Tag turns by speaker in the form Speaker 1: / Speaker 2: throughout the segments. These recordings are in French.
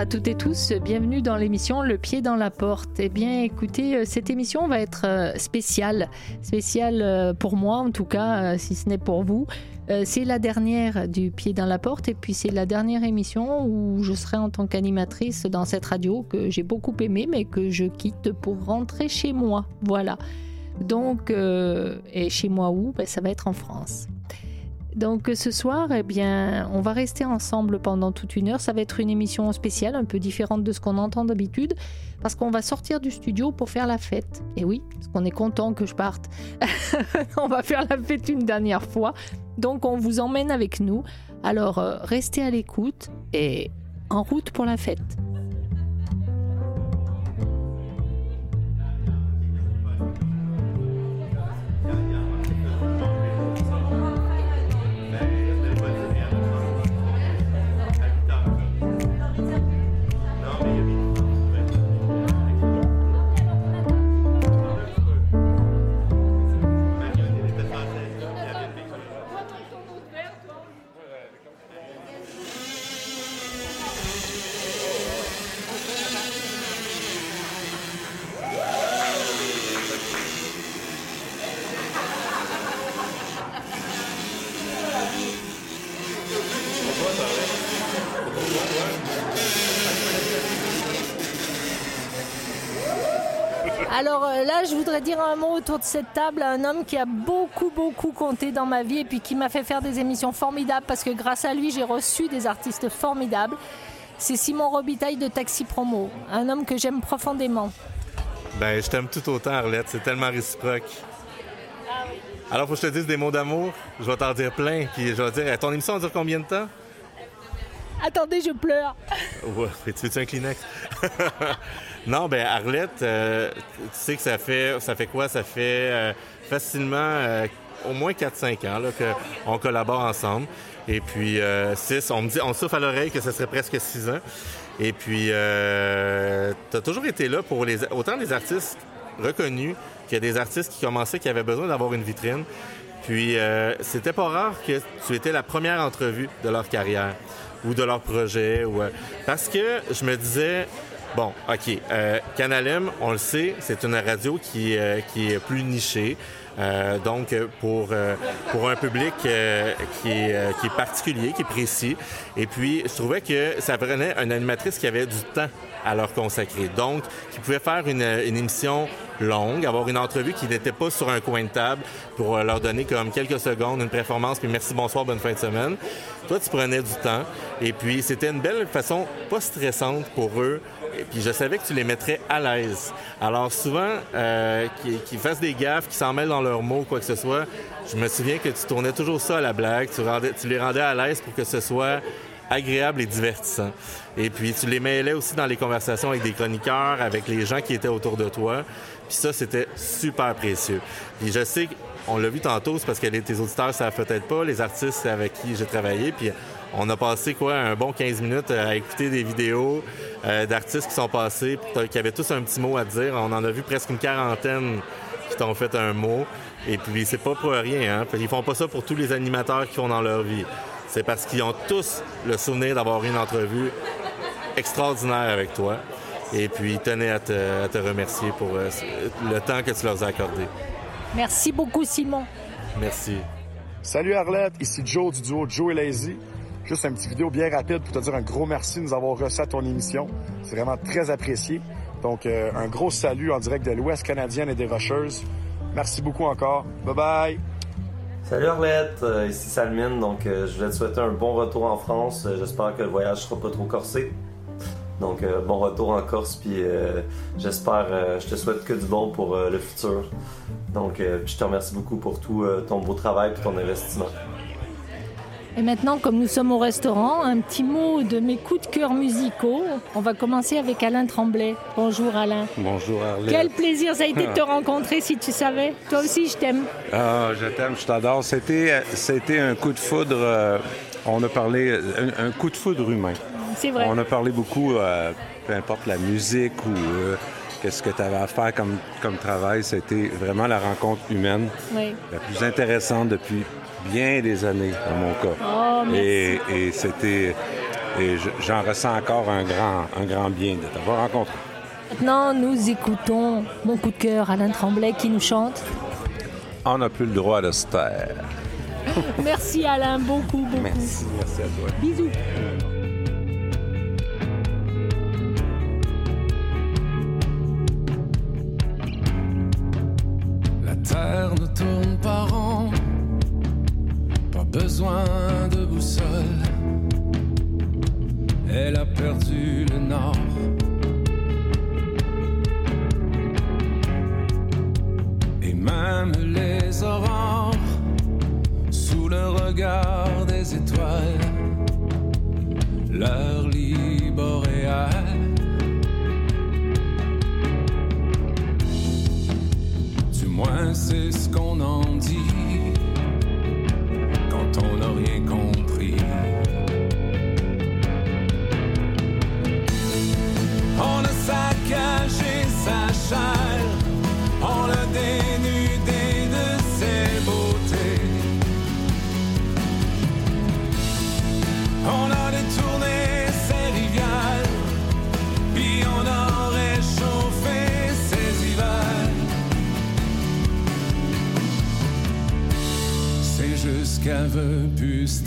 Speaker 1: à toutes et tous, bienvenue dans l'émission Le pied dans la porte. Eh bien écoutez, euh, cette émission va être euh, spéciale, spéciale euh, pour moi en tout cas, si ce n'est pour vous. C'est la dernière du pied dans la porte et puis c'est la dernière émission où je serai en tant qu'animatrice dans cette radio que j'ai beaucoup aimée mais que je quitte pour rentrer chez moi. Voilà. Donc, et chez moi où? Ben, Ça va être en France. Donc ce soir, eh bien, on va rester ensemble pendant toute une heure. Ça va être une émission spéciale, un peu différente de ce qu'on entend d'habitude, parce qu'on va sortir du studio pour faire la fête. Et oui, parce qu'on est content que je parte. on va faire la fête une dernière fois. Donc on vous emmène avec nous. Alors euh, restez à l'écoute et en route pour la fête. Je voudrais dire un mot autour de cette table à un homme qui a beaucoup, beaucoup compté dans ma vie et puis qui m'a fait faire des émissions formidables parce que grâce à lui, j'ai reçu des artistes formidables. C'est Simon Robitaille de Taxi Promo, un homme que j'aime profondément.
Speaker 2: Ben, je t'aime tout autant, Arlette. C'est tellement réciproque. Alors, faut que je te dise des mots d'amour. Je vais t'en dire plein. Puis je vais dire, ton émission va durer combien de temps?
Speaker 1: Attendez, je pleure.
Speaker 2: Ouais, tu un Kleenex? Non, ben Arlette, euh, tu sais que ça fait ça fait quoi? Ça fait euh, facilement euh, au moins 4-5 ans qu'on collabore ensemble. Et puis 6, on me dit, on souffle à l'oreille que ce serait presque 6 ans. Et puis tu as toujours été là pour les autant des artistes reconnus qu'il y a des artistes qui commençaient qui avaient besoin d'avoir une vitrine. Puis c'était pas rare que tu étais la première entrevue de leur carrière ou de leur projet. Ou, parce que je me disais, Bon, OK. Euh, Canalem, on le sait, c'est une radio qui, euh, qui est plus nichée. Euh, donc, pour, euh, pour un public qui, est, qui est particulier, qui est précis. Et puis, je trouvais que ça prenait une animatrice qui avait du temps à leur consacrer. Donc, qui pouvait faire une, une émission longue, avoir une entrevue qui n'était pas sur un coin de table pour leur donner comme quelques secondes, une performance, puis merci, bonsoir, bonne fin de semaine. Toi, tu prenais du temps. Et puis, c'était une belle façon, pas stressante pour eux, et puis je savais que tu les mettrais à l'aise. Alors souvent, euh, qu'ils fassent des gaffes, qu'ils s'en mêlent dans leurs mots, quoi que ce soit, je me souviens que tu tournais toujours ça à la blague, tu, tu les rendais à l'aise pour que ce soit agréable et divertissant. Et puis tu les mêlais aussi dans les conversations avec des chroniqueurs, avec les gens qui étaient autour de toi. Puis ça, c'était super précieux. Puis je sais on l'a vu tantôt, c'est parce que tes auditeurs savent peut-être pas, les artistes avec qui j'ai travaillé. Puis on a passé quoi un bon 15 minutes à écouter des vidéos euh, d'artistes qui sont passés, qui avaient tous un petit mot à dire. On en a vu presque une quarantaine qui t'ont fait un mot. Et puis c'est pas pour rien. Hein? Ils font pas ça pour tous les animateurs qui font dans leur vie. C'est parce qu'ils ont tous le souvenir d'avoir une entrevue extraordinaire avec toi. Et puis ils tenaient à te, remercier pour euh, le temps que tu leur as accordé.
Speaker 1: Merci beaucoup, Simon.
Speaker 2: Merci.
Speaker 3: Salut Arlette, ici Joe du duo Joe et Lazy. Juste un petit vidéo bien rapide pour te dire un gros merci de nous avoir reçu à ton émission. C'est vraiment très apprécié. Donc, euh, un gros salut en direct de l'Ouest canadienne et des Rocheuses. Merci beaucoup encore. Bye bye.
Speaker 4: Salut Arlette, euh, ici Salmine. Donc, euh, je voulais te souhaiter un bon retour en France. J'espère que le voyage sera pas trop corsé. Donc, bon retour en Corse, puis j'espère, je te souhaite que du bon pour le futur. Donc, je te remercie beaucoup pour tout ton beau travail et ton investissement.
Speaker 1: Et maintenant, comme nous sommes au restaurant, un petit mot de mes coups de cœur musicaux. On va commencer avec Alain Tremblay. Bonjour Alain.
Speaker 5: Bonjour Arlette.
Speaker 1: Quel plaisir ça a été de te rencontrer si tu savais. Toi aussi, je t'aime.
Speaker 5: Ah, je t'aime, je t'adore. C'était, c'était un coup de foudre. Euh, on a parlé, un, coup de foudre humain.
Speaker 1: C'est vrai.
Speaker 5: On a parlé beaucoup, euh, peu importe la musique ou euh, qu'est-ce que tu avais à faire comme, comme travail. C'était vraiment la rencontre humaine la plus intéressante depuis bien des années, dans mon cas.
Speaker 1: Oh,
Speaker 5: et, et c'était et j'en ressens encore un grand, un grand bien de t'avoir rencontré.
Speaker 1: Maintenant, nous écoutons mon coup de cœur, Alain Tremblay, qui nous chante.
Speaker 5: On n'a plus le droit de se taire.
Speaker 1: merci Alain, beaucoup, beaucoup.
Speaker 5: Merci, merci à toi.
Speaker 1: Bisous.
Speaker 6: La terre ne tourne pas rond, pas besoin de boussole. Elle a perdu le nord. Leur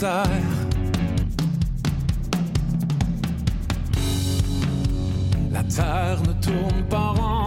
Speaker 6: La terre ne tourne pas rond.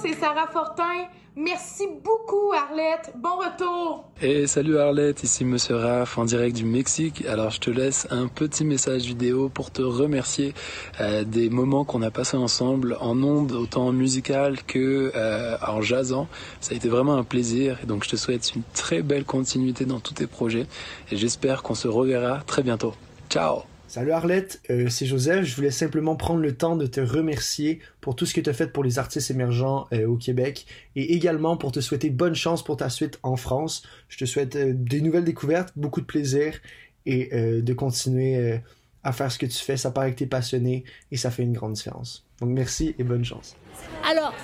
Speaker 7: C'est Sarah Fortin. Merci beaucoup, Arlette. Bon retour.
Speaker 8: Et salut Arlette, ici Monsieur Raph en direct du Mexique. Alors je te laisse un petit message vidéo pour te remercier euh, des moments qu'on a passés ensemble en ondes, autant musicales que euh, en jasant. Ça a été vraiment un plaisir et donc je te souhaite une très belle continuité dans tous tes projets et j'espère qu'on se reverra très bientôt. Ciao
Speaker 9: Salut Arlette, euh, c'est Joseph. Je voulais simplement prendre le temps de te remercier pour tout ce que tu as fait pour les artistes émergents euh, au Québec et également pour te souhaiter bonne chance pour ta suite en France. Je te souhaite euh, des nouvelles découvertes, beaucoup de plaisir et de continuer à faire ce que tu fais. Ça paraît que tu es passionné et ça fait une grande différence. Donc merci et bonne chance.
Speaker 1: Alors,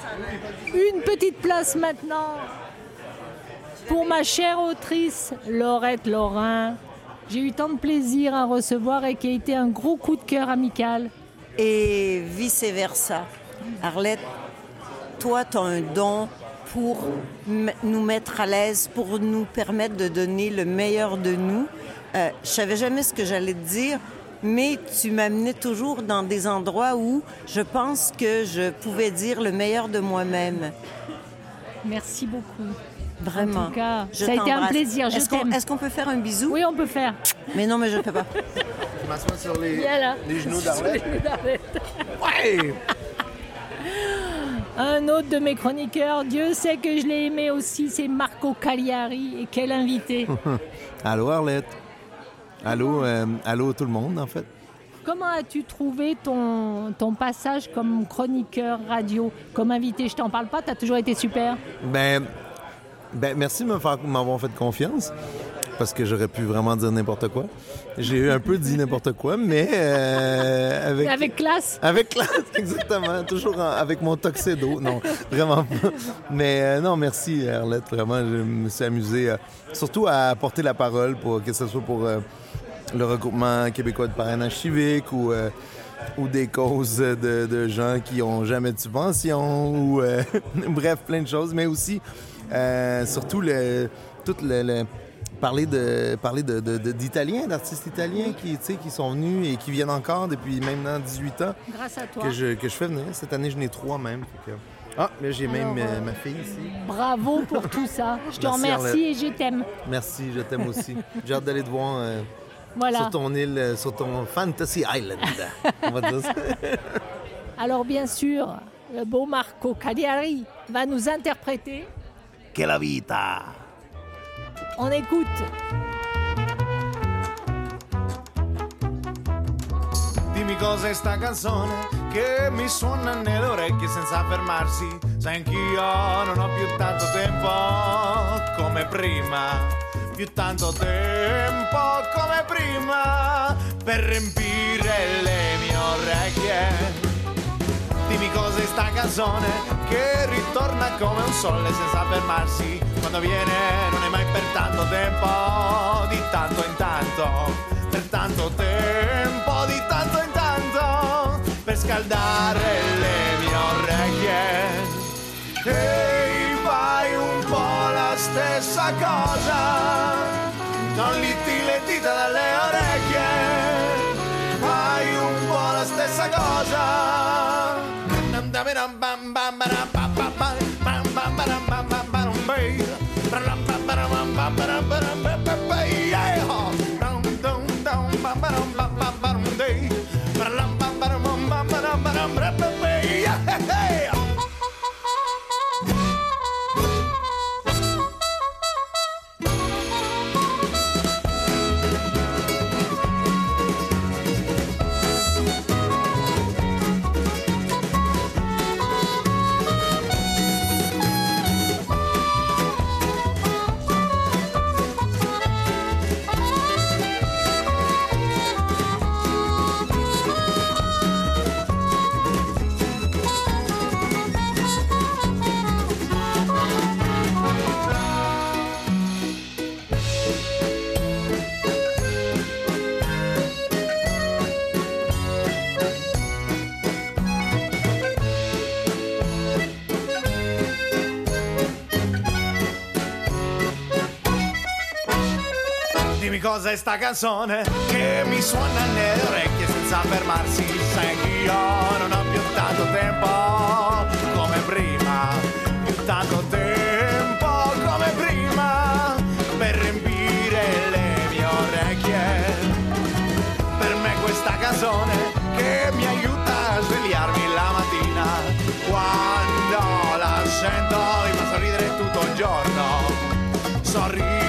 Speaker 1: une petite place maintenant pour ma chère autrice Laurette Laurin. J'ai eu tant de plaisir à recevoir et qui a été un gros coup de cœur amical.
Speaker 10: et vice-versa. Arlette, toi, tu as un don pour nous mettre à l'aise, pour nous permettre de donner le meilleur de nous. Euh, je savais jamais ce que j'allais te dire, mais tu m'amenais toujours dans des endroits où je pense que je pouvais dire le meilleur de moi-même.
Speaker 1: Merci beaucoup.
Speaker 10: Vraiment.
Speaker 1: En tout cas,
Speaker 10: Je
Speaker 1: ça a été un plaisir.
Speaker 10: Est-ce qu'on peut faire un bisou
Speaker 1: Oui, on peut faire.
Speaker 10: Mais non, mais je ne peux pas.
Speaker 11: Je m'assois sur les,
Speaker 1: Viens là.
Speaker 11: les genoux d'Arlette. Ouais!
Speaker 1: Un autre de mes chroniqueurs, Dieu sait que je l'ai aimé aussi, c'est Marco Cagliari. Et quel invité.
Speaker 12: Allô Arlette. Allô, euh, allô tout le monde en fait.
Speaker 1: Comment as-tu trouvé ton, ton passage comme chroniqueur radio, comme invité? Je t'en parle pas, t'as toujours été super.
Speaker 12: Ben, ben merci de m'avoir fait confiance parce que j'aurais pu vraiment dire n'importe quoi. J'ai eu un peu dit n'importe quoi, mais euh, avec
Speaker 1: Avec classe.
Speaker 12: Avec classe, exactement. Toujours en- avec mon tuxedo. Non, vraiment pas. Mais euh, non, merci Arlette. Vraiment, je me suis amusé. euh, surtout à porter la parole, pour que ce soit pour le regroupement québécois de parrainage civique ou, ou des causes de, de gens qui ont jamais de subvention ou euh, bref, plein de choses. Mais aussi, euh, surtout, le, tout le... le- parler de parler de, d'Italiens, d'artistes italiens qui, qui sont venus et qui viennent encore depuis maintenant 18 ans
Speaker 1: Grâce à toi.
Speaker 12: que je, que je fais venir. Cette année, je n'ai trois même. que- Ah, là, j'ai même euh,
Speaker 1: euh,
Speaker 12: ma fille ici.
Speaker 1: Bravo pour tout ça. Je te
Speaker 12: Merci,
Speaker 1: remercie et je t'aime.
Speaker 12: Merci, je t'aime aussi. J'ai hâte d'aller te voir euh,
Speaker 1: Voilà.
Speaker 12: sur ton île, sur ton Fantasy Island. On va dire ça.
Speaker 1: Alors bien sûr, le beau Marco Cagliari va nous interpréter.
Speaker 12: Que la vita!
Speaker 1: On écoute.
Speaker 13: Dimmi cos'è sta canzone che mi suona nelle orecchie senza fermarsi. Sai anch'io non ho più tanto tempo come prima, più tanto tempo come prima per riempire le mie orecchie. Dimmi cos'è sta canzone che ritorna come un sole senza fermarsi. Quando viene non è mai per tanto tempo, di tanto in tanto, per tanto tempo, di tanto in tanto, per scaldare le mie orecchie. Ehi, fai un po' la stessa cosa, non liti le dita dalle orecchie, siempre Dimmi cosa è sta canzone che mi suona nelle orecchie senza fermarsi. Sai che io non ho più tanto tempo come prima, più tanto tempo come prima per riempire le mie orecchie. Per me questa canzone che mi aiuta a svegliarmi la mattina. Quando la sento mi fa sorridere tutto il giorno. Sorridere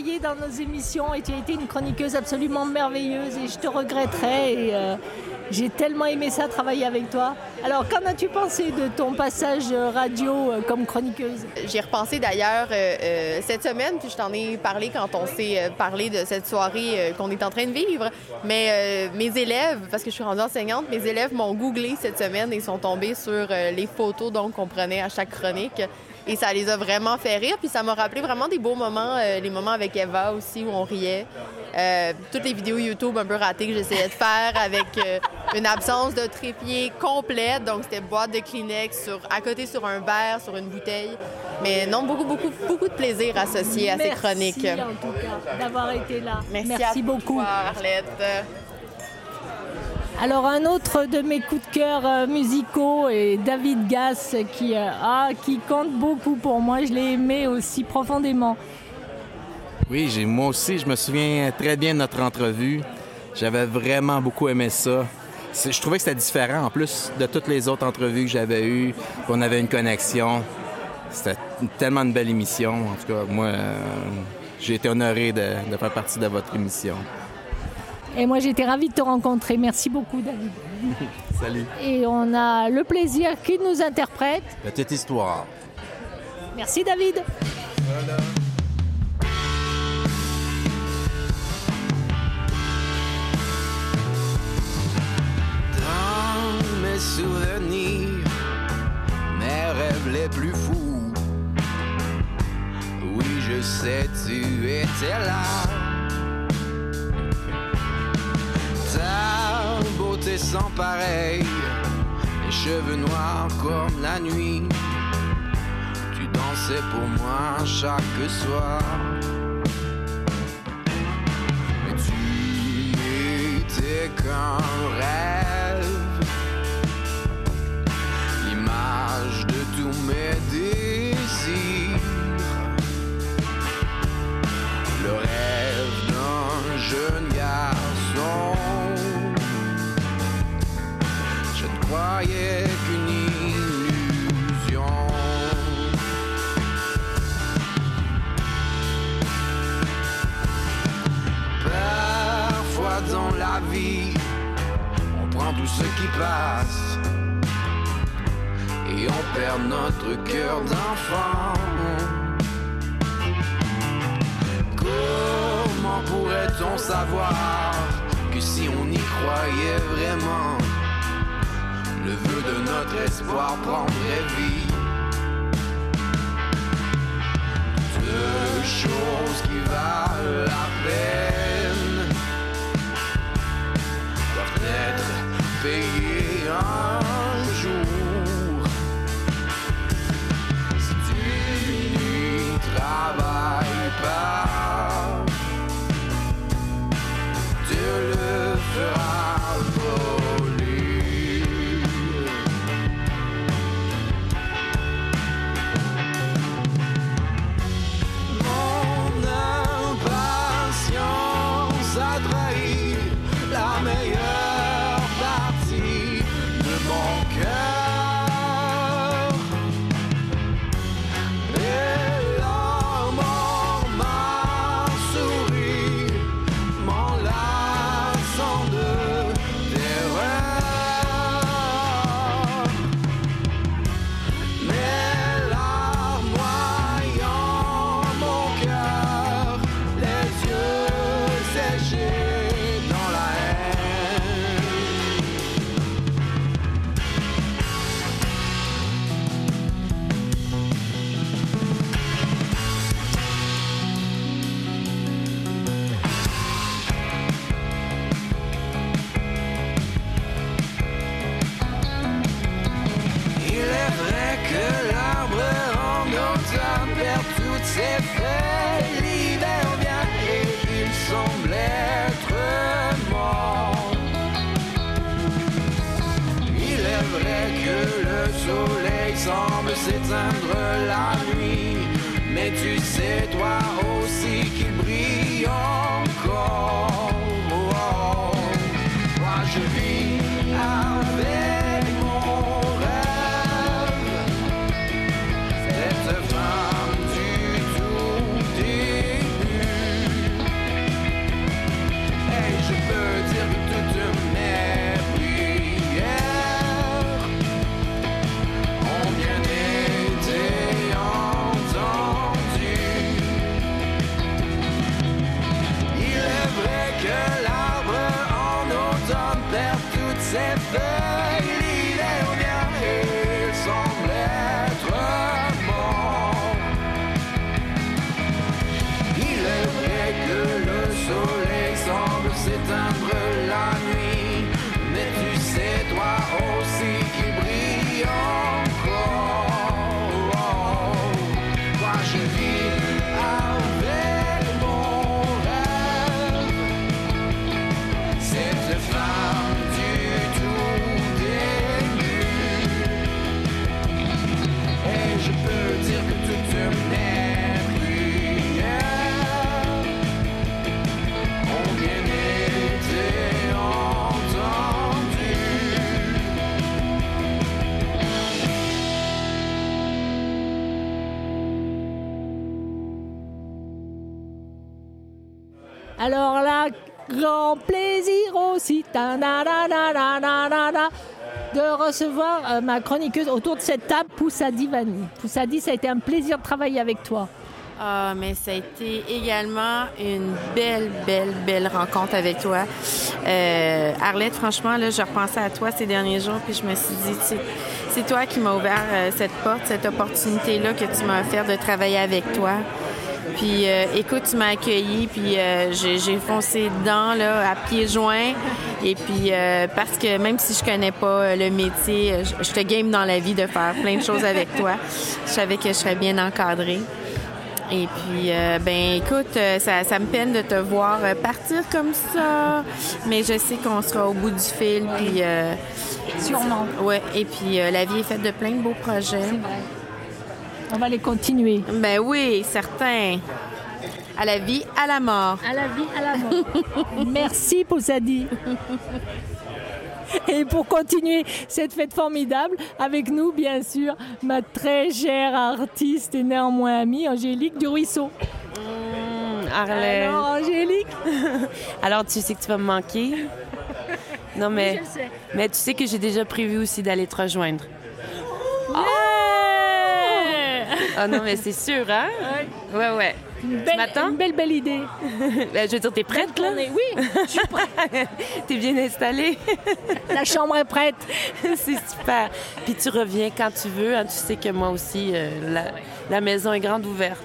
Speaker 1: dans nos émissions et tu as été une chroniqueuse absolument merveilleuse et je te regretterai. Et, euh, j'ai tellement aimé ça, travailler avec toi. Alors, qu'en as-tu pensé de ton passage radio euh, comme chroniqueuse?
Speaker 14: J'y repensé d'ailleurs euh, euh, cette semaine, puis je t'en ai parlé quand on s'est euh, parlé de cette soirée euh, qu'on est en train de vivre. Mais euh, mes élèves, parce que je suis rendue enseignante, mes élèves m'ont googlé cette semaine et sont tombés sur euh, les photos qu'on prenait à chaque chronique. Et ça les a vraiment fait rire. Puis ça m'a rappelé vraiment des beaux moments, euh, les moments avec Eva aussi où on riait. Euh, toutes les vidéos YouTube un peu ratées que j'essayais de faire avec euh, une absence de trépied complète. Donc c'était boîte de Kleenex sur, à côté sur un verre, sur une bouteille. Mais non, beaucoup, beaucoup, beaucoup de plaisir associé à ces
Speaker 1: Merci,
Speaker 14: chroniques.
Speaker 1: en tout cas, d'avoir été là.
Speaker 14: Merci,
Speaker 1: Merci
Speaker 14: à
Speaker 1: beaucoup.
Speaker 14: toi, Arlette.
Speaker 1: Alors un autre de mes coups de cœur euh, musicaux est David Gass qui, euh, ah, qui compte beaucoup pour moi. Je l'ai aimé aussi profondément.
Speaker 15: Oui, j'ai, moi aussi, je me souviens très bien de notre entrevue. J'avais vraiment beaucoup aimé ça. Je trouvais que c'était différent en plus de toutes les autres entrevues que j'avais eues. On avait une connexion. C'était tellement une belle émission. En tout cas, moi, euh, j'ai été honoré de faire partie de votre émission.
Speaker 1: Et moi j'étais ravie de te rencontrer. Merci beaucoup David.
Speaker 15: Salut.
Speaker 1: Et on a le plaisir qu'il nous interprète.
Speaker 15: Petite histoire.
Speaker 1: Merci David.
Speaker 16: Dans mes souvenirs, mes rêves les plus fous. Oui, je sais, tu étais là. Ta beauté sans pareil, les cheveux noirs comme la nuit. Tu dansais pour moi chaque soir. Mais tu n'étais qu'un rêve, l'image de tous mes désirs, le rêve d'un jeune qu'une illusion. Parfois dans la vie, on prend tout ce qui passe et on perd notre cœur d'enfant. Comment pourrait-on savoir que si on y croyait vraiment, le vœu de notre espoir prendrait vie? Deux choses qui valent la peine doivent être payées
Speaker 1: Alors là, grand plaisir aussi de recevoir euh, ma chroniqueuse autour de cette table, Poussadi Vani. Poussadi, ça a été un plaisir de travailler avec toi.
Speaker 14: Ah, mais ça a été également une belle, belle, belle rencontre avec toi. Euh, Arlette, franchement, là, je repensais à toi ces derniers jours, puis je me suis dit, c'est- c'est toi qui m'as ouvert euh, cette porte, cette opportunité-là que tu m'as offert de travailler avec toi. Puis, euh, écoute, tu m'as accueilli, puis euh, j'ai foncé dedans là, à pieds joints. Et puis, euh, parce que même si je connais pas euh, le métier, je je te game dans la vie de faire plein de choses avec toi. Je savais que je serais bien encadrée. Et puis, ben écoute, ça, ça me peine de te voir partir comme ça, mais je sais qu'on sera au bout du fil. Puis,
Speaker 1: Sûrement.
Speaker 14: Ouais, et puis la vie est faite de plein de beaux projets.
Speaker 1: On va les continuer.
Speaker 14: Ben oui, certain. À la vie, à la mort.
Speaker 1: À la vie, à la mort. Merci Poussadi. Et pour continuer cette fête formidable, avec nous, bien sûr, ma très chère artiste et néanmoins amie, Angélique du Ruisseau.
Speaker 17: Arlette.
Speaker 1: Alors, Angélique?
Speaker 17: Alors, tu sais que tu vas me manquer? Non, mais,
Speaker 1: Oui, je le sais.
Speaker 17: mais tu sais que j'ai déjà prévu aussi d'aller te rejoindre. Ah non, mais c'est sûr, hein? Ouais, ouais.
Speaker 1: Une
Speaker 17: m'attends?
Speaker 1: Une belle, belle idée.
Speaker 17: Ben, je veux dire, t'es prête, là?
Speaker 1: Oui, je suis prête.
Speaker 17: T'es bien installée?
Speaker 1: La chambre est prête.
Speaker 17: c'est super. Puis tu reviens quand tu veux. hein. Tu sais que moi aussi, euh, la, la maison est grande ouverte.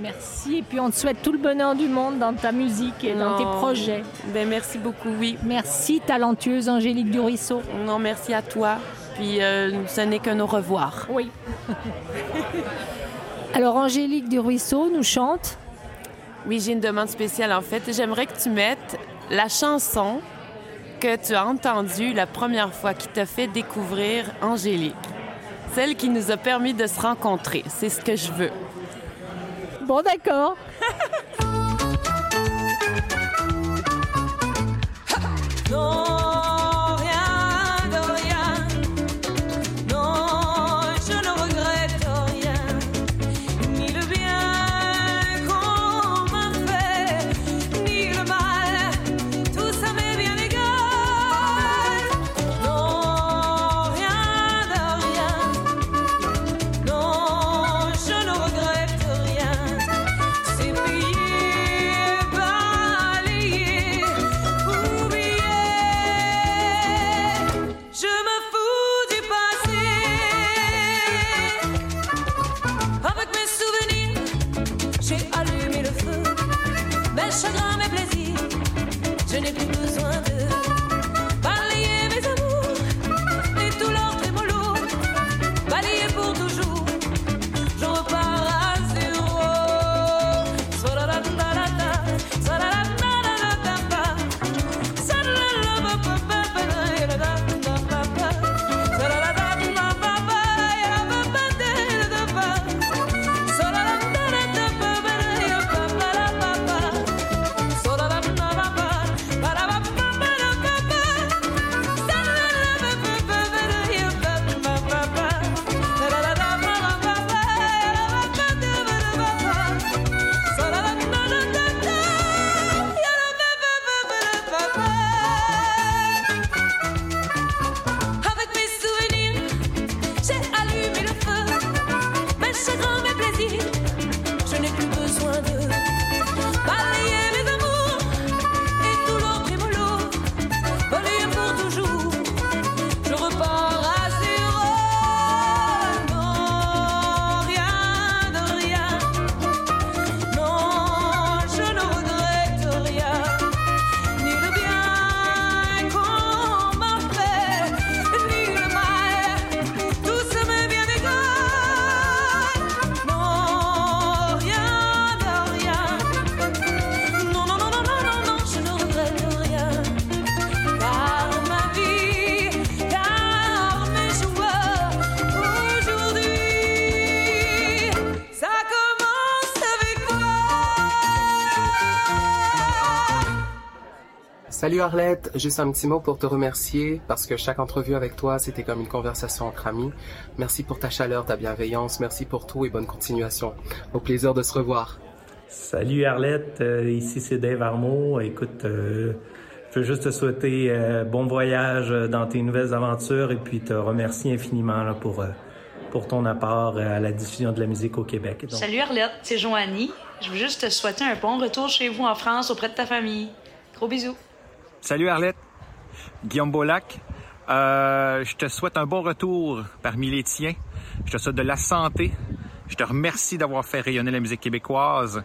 Speaker 1: Merci. Et puis on te souhaite tout le bonheur du monde dans ta musique et dans tes projets.
Speaker 17: Ben, merci beaucoup, oui.
Speaker 1: Merci, talentueuse Angélique du Ruisseau.
Speaker 17: Non, merci à toi. Puis euh, ce n'est qu'un au revoir.
Speaker 1: Oui. Alors Angélique du Ruisseau nous chante.
Speaker 17: Oui, j'ai une demande spéciale en fait. J'aimerais que tu mettes la chanson que tu as entendue la première fois qui t'a fait découvrir Angélique. Celle qui nous a permis de se rencontrer. C'est ce que je veux.
Speaker 1: Bon d'accord.
Speaker 18: Non,
Speaker 19: Salut Arlette, juste un petit mot pour te remercier parce que chaque entrevue avec toi, c'était comme une conversation entre amis. Merci pour ta chaleur, ta bienveillance, merci pour tout et bonne continuation. Au plaisir de se revoir.
Speaker 20: Salut Arlette, euh, ici c'est Dave Armo. Écoute, euh, je veux juste te souhaiter euh, bon voyage dans tes nouvelles aventures et puis te remercier infiniment là, pour, euh, pour ton apport à la diffusion de la musique au Québec. Donc,
Speaker 21: Salut Arlette, c'est Joanie. Je veux juste te souhaiter un bon retour chez vous en France auprès de ta famille. Gros bisous.
Speaker 22: Salut Arlette, Guillaume Beaulac. Euh, je te souhaite un bon retour parmi les tiens. Je te souhaite de la santé. Je te remercie d'avoir fait rayonner la musique québécoise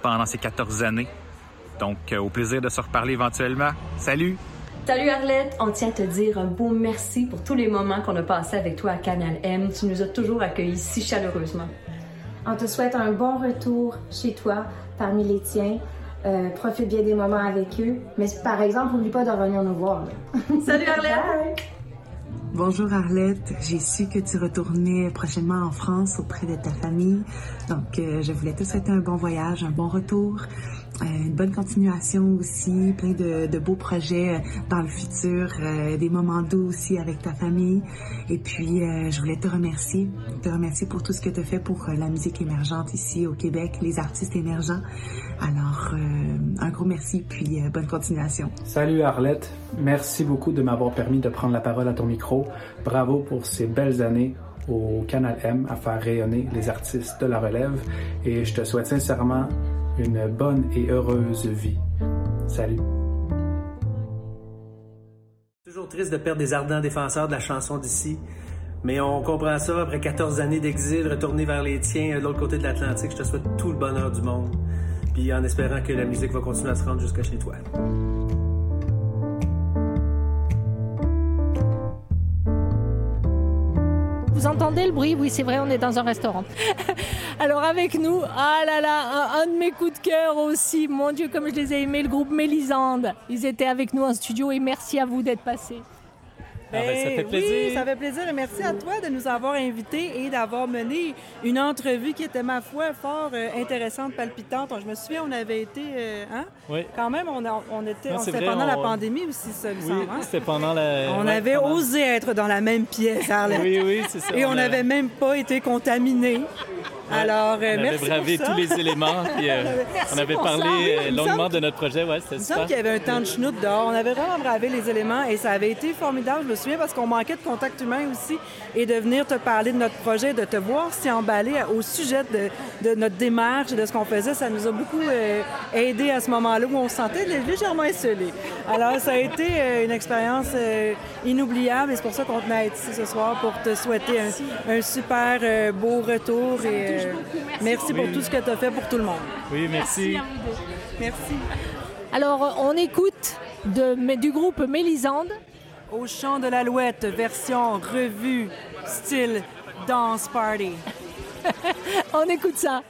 Speaker 22: pendant ces 14 années. Donc, euh, au plaisir de se reparler éventuellement. Salut!
Speaker 23: Salut Arlette, on tient à te dire un beau merci pour tous les moments qu'on a passés avec toi à Canal M. Tu nous as toujours accueillis si chaleureusement.
Speaker 24: On te souhaite un bon retour chez toi, parmi les tiens. Euh, profite bien des moments avec eux. Mais par exemple, n'oublie pas de revenir nous voir.
Speaker 23: Salut Arlette!
Speaker 24: Bye.
Speaker 25: Bonjour Arlette, j'ai su que tu retournais prochainement en France auprès de ta famille. Donc, euh, je voulais te souhaiter un bon voyage, un bon retour, une bonne continuation aussi, plein de, beaux projets euh, dans le futur, euh, des moments doux aussi avec ta famille. Et puis, euh, je voulais te remercier, te remercier pour tout ce que tu as fait pour euh, la musique émergente ici au Québec, les artistes émergents. Alors, euh, un gros merci, puis euh, bonne continuation.
Speaker 26: Salut Arlette, merci beaucoup de m'avoir permis de prendre la parole à ton micro. Bravo pour ces belles années au Canal M à faire rayonner les artistes de la relève et je te souhaite sincèrement une bonne et heureuse vie. Salut.
Speaker 27: Toujours triste de perdre des ardents défenseurs de la chanson d'ici. Mais on comprend ça, après 14 années d'exil, retourner vers les tiens de l'autre côté de l'Atlantique, je te souhaite tout le bonheur du monde. Puis en espérant que la musique va continuer à se rendre jusqu'à chez toi.
Speaker 1: Vous entendez le bruit? Oui, c'est vrai, on est dans un restaurant. Alors avec nous, ah là là, un, un de mes coups de cœur aussi. Mon Dieu, comme je les ai aimés, le groupe Mélisande. Ils étaient avec nous en studio et merci à vous d'être passés.
Speaker 28: Ah ben, ça fait plaisir. Oui, ça fait plaisir. Et merci à toi de nous avoir invités et d'avoir mené une entrevue qui était, ma foi, fort euh, intéressante, palpitante. Je me souviens, on avait été... euh, hein?
Speaker 29: Oui.
Speaker 28: Quand même, on, a- on était...
Speaker 29: Non,
Speaker 28: on-
Speaker 29: vrai,
Speaker 28: pendant la pandémie aussi, ça, il
Speaker 29: Oui,
Speaker 28: semble, hein?
Speaker 29: c'était pendant la.
Speaker 28: On
Speaker 29: ouais,
Speaker 28: avait
Speaker 29: pendant-
Speaker 28: osé être dans la même pièce, Arlette.
Speaker 29: Oui, oui, c'est ça.
Speaker 28: Et on
Speaker 29: a-
Speaker 28: n'avait même pas été contaminés. Alors, euh,
Speaker 29: on
Speaker 28: merci
Speaker 29: avait bravé
Speaker 28: pour ça.
Speaker 29: tous les éléments, puis euh, on avait parlé euh,
Speaker 28: il
Speaker 29: longuement de notre projet. Ouais, c'était
Speaker 28: Il me semble
Speaker 29: super.
Speaker 28: qu'il y avait un temps de chenoute dehors. On avait vraiment bravé les éléments et ça avait été formidable. Je me souviens parce qu'on manquait de contact humain aussi et de venir te parler de notre projet, de te voir s'y emballer au sujet de, de notre démarche et de ce qu'on faisait. Ça nous a beaucoup euh, aidé à ce moment-là où on se sentait lé- légèrement isolé. Alors, ça a été euh, une expérience euh, inoubliable et c'est pour ça qu'on tenait à être ici ce soir pour te souhaiter un, un super euh, beau retour et euh, merci pour
Speaker 29: Oui.
Speaker 28: tout ce que tu as fait pour tout le monde.
Speaker 29: Oui, merci.
Speaker 28: Merci.
Speaker 1: Alors on écoute de, mais du groupe Mélisande.
Speaker 28: Au chant de l'alouette, version revue, style dance party.
Speaker 1: on écoute ça.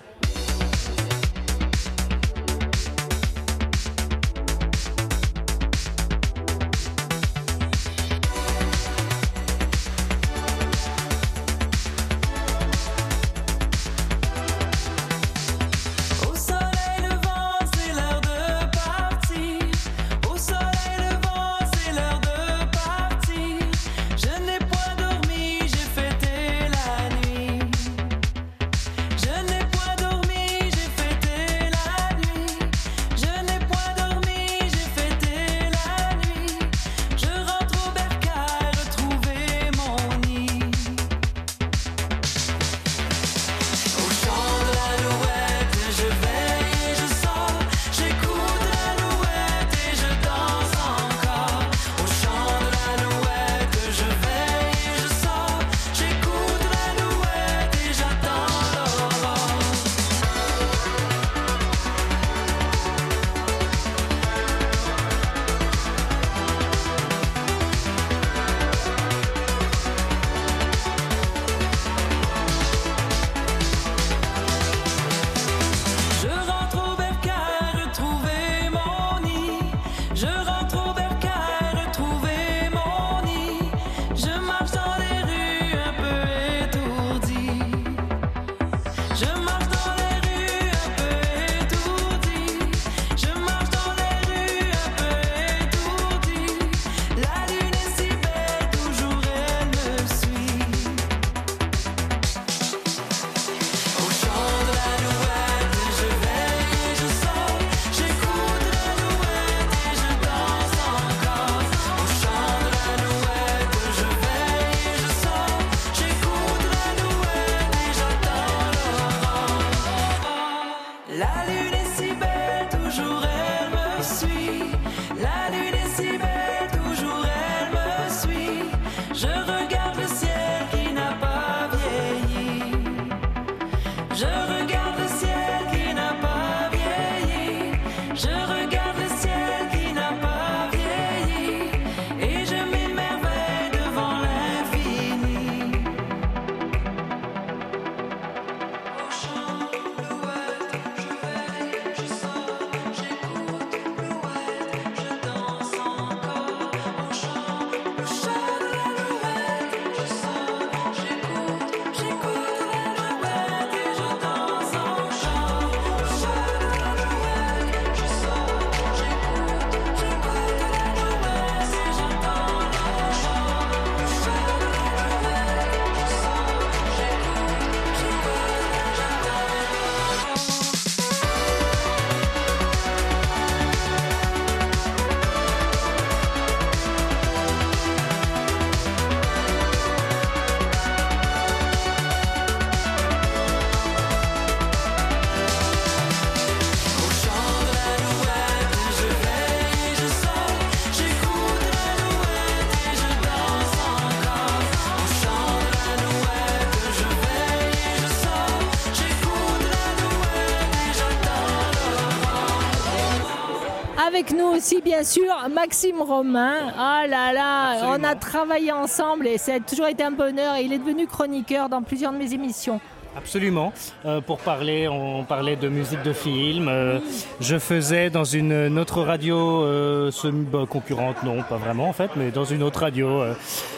Speaker 1: Aussi, bien sûr, Maxime Romain. Ah là là, on a travaillé ensemble et ça a toujours été un bonheur. Et il est devenu chroniqueur dans plusieurs de mes émissions.
Speaker 30: Absolument. Euh, pour parler, on parlait de musique de film. Euh, je faisais dans une, autre radio euh, semi- bah, concurrente, non, pas vraiment en fait, mais dans une autre radio euh,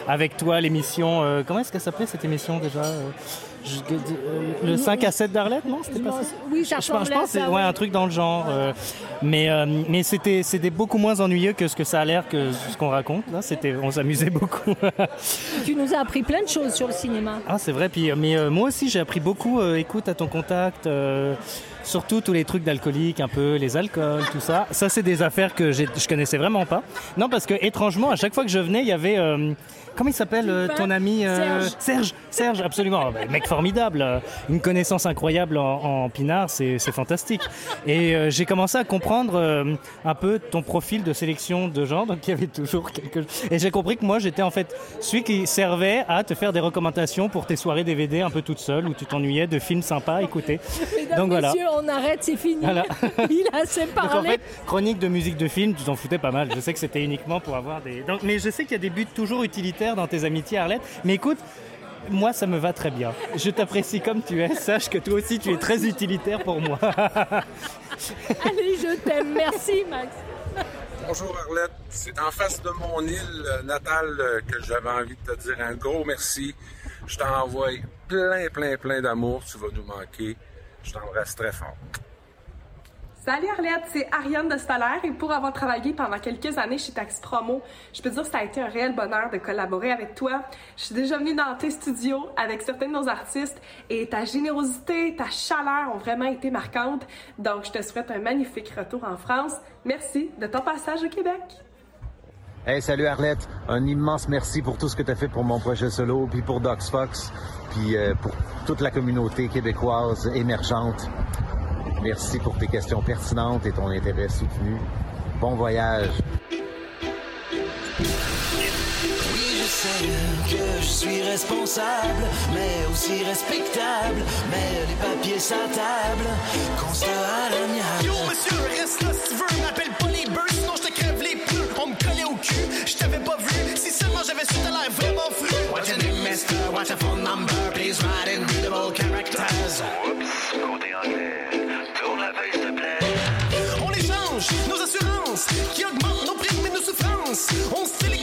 Speaker 30: avec toi l'émission. euh, comment est-ce qu'elle s'appelait cette émission déjà Euh, euh, Le 5 à 7 d'Arlette, non C'était pas ça
Speaker 1: Oui,
Speaker 30: je, je pense c'est ouais, un truc dans le genre. euh, mais euh, mais c'était c'était beaucoup moins ennuyeux que ce que ça a l'air que ce qu'on raconte. Là, c'était on s'amusait beaucoup.
Speaker 1: Tu nous as appris plein de choses sur le cinéma.
Speaker 30: Ah, c'est vrai. Puis, euh, mais euh, moi aussi, j'ai appris beaucoup. euh, écoute à ton contact. euh, surtout tous les trucs d'alcoolique, un peu les alcools, tout ça. Ça, c'est des affaires que je connaissais vraiment pas. Non, parce que étrangement, à chaque fois que je venais, il y avait. Comment il s'appelle euh, ton ami euh,
Speaker 1: Serge.
Speaker 30: Serge. Serge, absolument. Ah, bah, mec formidable. euh, Une connaissance incroyable en, en pinard, c'est fantastique. Et euh, j'ai commencé à comprendre un peu ton profil de sélection de gens. Donc il y avait toujours quelque chose. Et j'ai compris que moi, j'étais en fait celui qui servait à te faire des recommandations pour tes soirées DVD un peu toute seule où tu t'ennuyais de films sympas à écouter.
Speaker 1: Mesdames,
Speaker 30: Donc voilà.
Speaker 1: messieurs, on arrête, c'est fini.
Speaker 30: Voilà.
Speaker 1: il a assez
Speaker 30: Donc en fait, chronique de musique de film, tu t'en foutais pas mal. Je sais que c'était uniquement pour avoir des. Donc, mais je sais qu'il y a des buts toujours utilitaires dans tes amitiés, Arlette. Mais écoute, moi, ça me va très bien. Je t'apprécie comme tu es. Sache que toi aussi, tu es très utilitaire pour moi.
Speaker 1: Allez, je t'aime. Merci, Max.
Speaker 5: Bonjour Arlette, c'est en face de mon île natale que j'avais envie de te dire un gros merci. Je t'envoie plein, plein, plein d'amour, tu vas nous manquer. Je t'embrasse très fort.
Speaker 7: Salut Arlette, c'est Ariane de Staller et pour avoir travaillé pendant quelques années chez Taxi Promo, je peux dire que ça a été un réel bonheur de collaborer avec toi. Je suis déjà venue dans tes studios avec certains de nos artistes et ta générosité, ta chaleur ont vraiment été marquantes. Donc je te souhaite un magnifique retour en France. Merci de ton passage au Québec.
Speaker 31: Hey, salut Arlette. Un immense merci pour tout ce que tu as fait pour mon projet solo, puis pour Docs Fox, puis euh, pour toute la communauté québécoise émergente. Merci pour tes questions pertinentes et ton intérêt soutenu. Bon voyage.
Speaker 32: Je suis responsable, mais aussi respectable. Mais les papiers la table, constat à l'amiable.
Speaker 33: Yo, monsieur, reste là si tu veux. M'appelle pas les sinon je te crève les pneus. On me collait au cul, je t'avais pas vu. Si seulement j'avais su, t'as l'air vraiment fru.
Speaker 32: What's your name, mister? What's your phone number? Please write in readable characters. Oups, côté anglais. Tourne la page, s'il te plaît.
Speaker 33: On échange nos assurances qui augmentent nos primes et nos souffrances. On se fait les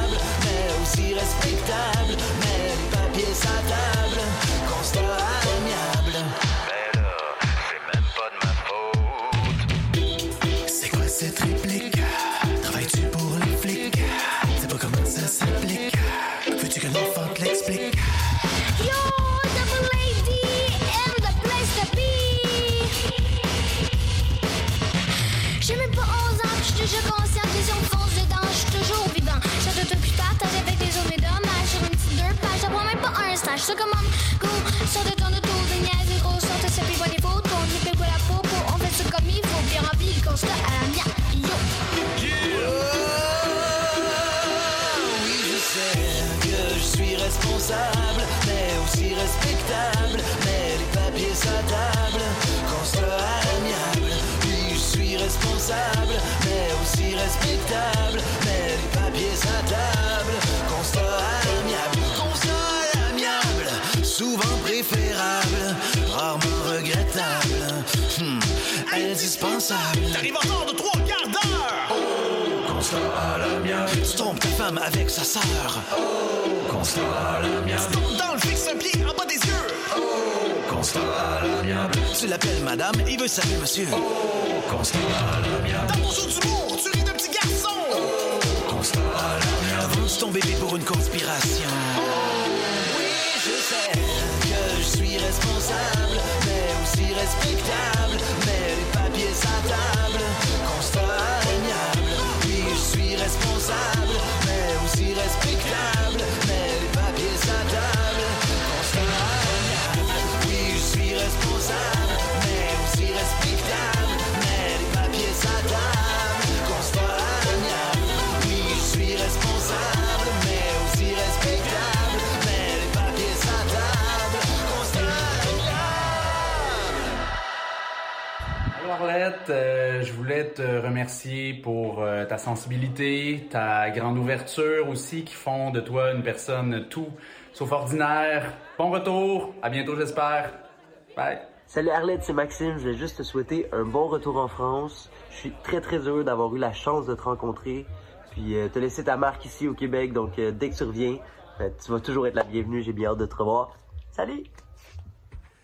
Speaker 34: J'ai même pas 11 ans, je que si on fonce dedans, je suis toujours vivant. Plus tard, t'arrives avec des hommes et dommages. Sur une petite deux pages, j'apprends même pas un stage. Ça comme go, sors de
Speaker 32: indispensable.
Speaker 33: T'arrives en retard de trois quarts d'heure.
Speaker 32: Constat à l'amiable. Tu trompes ta femme avec sa sœur. Constat à l'amiable.
Speaker 33: Tu tombes dans le fixe un pied en bas des yeux.
Speaker 32: Constat à l'amiable. Tu l'appelles madame, il veut saluer monsieur. Constat à l'amiable.
Speaker 33: Dans ton show d'humour, tu ris d'un petit garçon.
Speaker 32: Constat à l'amiable. Vends-tu ton bébé pour une conspiration? Oui, je sais que je suis responsable, mais aussi respectable. Mais à table. Oui, je suis responsable, mais aussi respectable.
Speaker 35: Arlette, euh, je voulais te remercier pour euh, ta sensibilité, ta grande ouverture aussi qui font de toi une personne tout sauf ordinaire. Bon retour, à bientôt j'espère. Bye.
Speaker 36: Salut Arlette, c'est Maxime. Je voulais juste te souhaiter un bon retour en France. Je suis très très heureux d'avoir eu la chance de te rencontrer. Puis euh, te laisser ta marque ici au Québec. Donc euh, dès que tu reviens, tu vas toujours être la bienvenue. J'ai bien hâte de te revoir. Salut!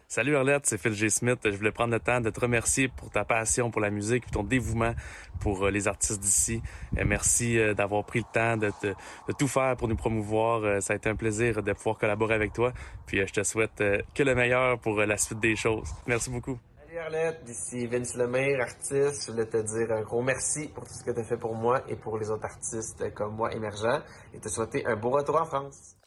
Speaker 37: Salut Arlette, c'est Phil G. Smith. Je voulais prendre le temps de te remercier pour ta passion pour la musique et ton dévouement pour euh, les artistes d'ici. Euh, Merci euh, d'avoir pris le temps de, te- de tout faire pour nous promouvoir. Ça a été un plaisir de pouvoir collaborer avec toi. Puis je te souhaite que le meilleur pour la suite des choses. Merci beaucoup.
Speaker 38: Salut Arlette, d'ici Vince Lemire, artiste. Je voulais te dire un gros merci pour tout ce que tu as fait pour moi et pour les autres artistes comme moi émergents et te souhaiter un beau retour en France.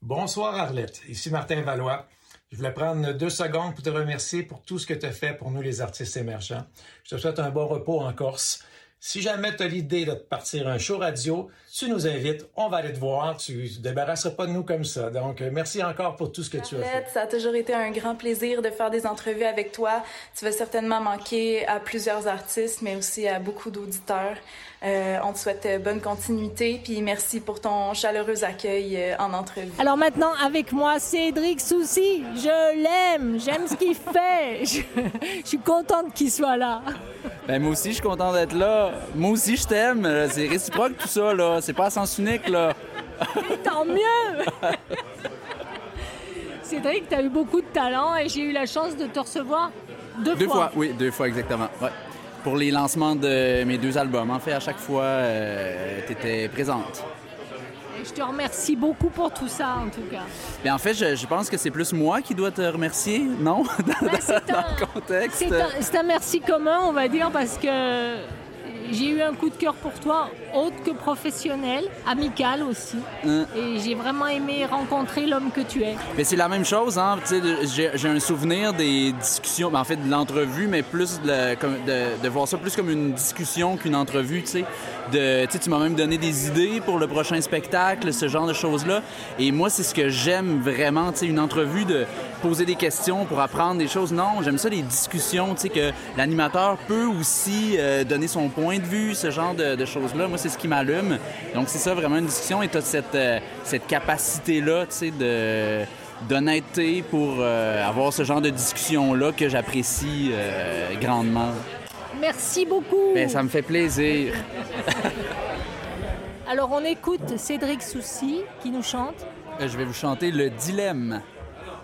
Speaker 39: Bonsoir Arlette, ici Martin Valois. Je voulais prendre deux secondes pour te remercier pour tout ce que tu as fait pour nous les artistes émergents. Je te souhaite un bon repos en Corse. Si jamais tu as l'idée de partir un show radio, tu nous invites, on va aller te voir, tu ne te débarrasseras pas de nous comme ça. Donc, euh, merci encore pour tout ce que tu as fait.
Speaker 40: Ça a toujours été un grand plaisir de faire des entrevues avec toi. Tu vas certainement manquer à plusieurs artistes, mais aussi à beaucoup d'auditeurs. Euh, on te souhaite euh, bonne continuité, puis merci pour ton chaleureux accueil en entrevue.
Speaker 1: Alors maintenant, avec moi, Cédric Soucy. Je l'aime, j'aime ce qu'il fait. Je, je suis contente qu'il soit là.
Speaker 41: Ben moi aussi, je suis content d'être là. Moi aussi, je t'aime. C'est réciproque tout ça, là. C'est pas à sens unique, là.
Speaker 1: Tant mieux! Cédric, tu as eu beaucoup de talent et j'ai eu la chance de te recevoir deux,
Speaker 41: Deux fois, oui, deux fois exactement. Ouais. Pour les lancements de mes deux albums. En fait, à chaque fois, euh, t'étais présente.
Speaker 1: Et je te remercie beaucoup pour tout ça, en tout cas.
Speaker 41: Mais en fait, je, je pense que c'est plus moi qui dois te remercier, non? Dans, dans le contexte.
Speaker 1: C'est un, c'est un merci commun, on va dire, parce que j'ai eu un coup de cœur pour toi, autre que professionnel, amical aussi.
Speaker 41: Hein?
Speaker 1: Et j'ai vraiment aimé rencontrer l'homme que tu es.
Speaker 41: Mais c'est la même chose, hein. Tu sais, de- j'ai un souvenir des discussions, ben, en fait de l'entrevue, mais plus de, voir ça plus comme une discussion qu'une entrevue, tu sais. De, tu sais, tu m'as même donné des idées pour le prochain spectacle, ce genre de choses-là. Et moi, c'est ce que j'aime vraiment, tu sais, une entrevue de poser des questions pour apprendre des choses. Non, j'aime ça les discussions, tu sais, que l'animateur peut aussi euh, donner son point de vue, ce genre de, de choses-là. Moi, c'est ce qui m'allume. Donc, c'est ça vraiment une discussion et tu as cette, euh, cette capacité-là, tu sais, de d'honnêteté pour euh, avoir ce genre de discussion-là que j'apprécie euh, grandement.
Speaker 1: Merci beaucoup.
Speaker 41: Ben, ça me fait plaisir.
Speaker 1: Alors on écoute Cédric Soucy qui nous chante.
Speaker 41: Euh, Je vais vous chanter le dilemme.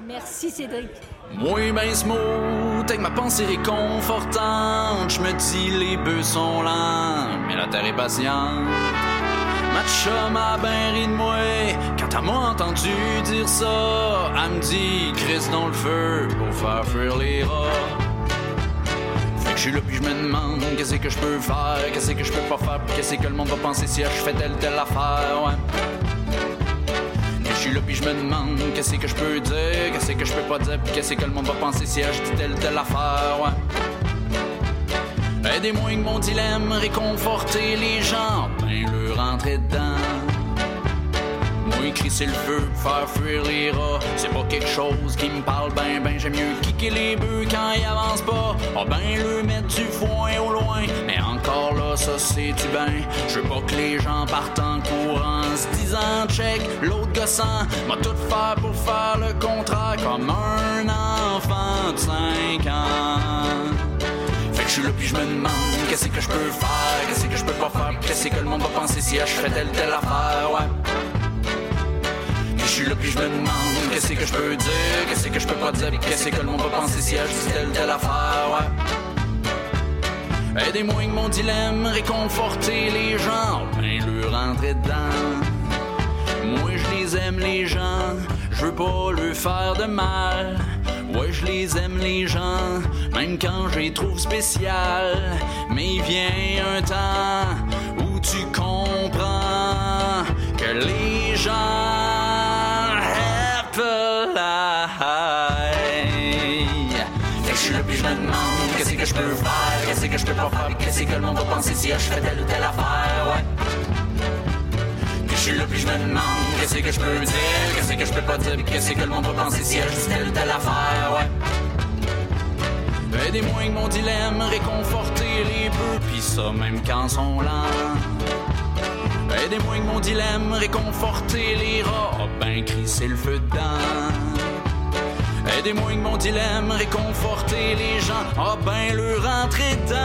Speaker 1: Merci Cédric.
Speaker 41: Moi, ben smooth, avec ma pensée réconfortante, je me dis les bœufs sont lents, mais la terre est patiente. Ma chum ben ri de moi, quand elle m'a entendu dire ça, elle me dit Chris dans le feu pour faire fuir les rats. Fait que je suis là puis je me demande qu'est-ce que je peux faire, qu'est-ce que je peux pas faire, qu'est-ce que le monde va penser si je fais telle telle affaire, ouais. Suis là je me demande qu'est-ce que je peux dire, qu'est-ce que je peux pas dire, puis qu'est-ce que le monde va penser si je dis telle telle affaire, ouais. Aidez-moi avec mon dilemme, réconforter les gens, ben le rentrer dedans. Moi, crisser le feu, faire fuir les rats, c'est pas quelque chose qui me parle ben ben. J'aime mieux kicker les bœufs quand ils avancent pas. Ah ben le mettre du foin au loin, encore là, ça c'est-tu ben. Je veux pas que les gens partent en courant, se disant check, l'autre gossant, m'a tout faire pour faire le contraire comme un enfant de 5 ans. Fait que je suis là puis je me demande qu'est-ce que je peux faire, qu'est-ce que je peux pas faire, qu'est-ce que le monde va penser si je fais telle telle affaire, ouais. Je suis là puis je me demande qu'est-ce que je peux dire, qu'est-ce que je peux pas dire, qu'est-ce que le monde va penser si je dis telle telle affaire, ouais. Aidez-moi avec mon dilemme, réconforter les gens, ben le rentrer dedans. Moi je les aime les gens, je veux pas leur faire de mal. Ouais, je les aime les gens, même quand je les trouve spéciales. Mais il vient un temps où tu comprends que les gens. Fait que je suis là que je peux faire, qu'est-ce que je peux pas faire, puis qu'est-ce que le monde va penser si je fais telle ou telle affaire, ouais. Puis je suis là puis je me demande qu'est-ce que je peux dire, qu'est-ce que je peux pas dire, puis qu'est-ce que le monde va penser si je dis telle ou telle affaire, ouais. Aidez-moi avec mon dilemme, réconforter les bœufs, pis ça même quand sont lents. Aidez-moi avec mon dilemme, réconforter les rats, Ah ben crisser le feu dedans. Aidez-moi avec mon dilemme, réconforter les gens, ah ben le rentrer dedans.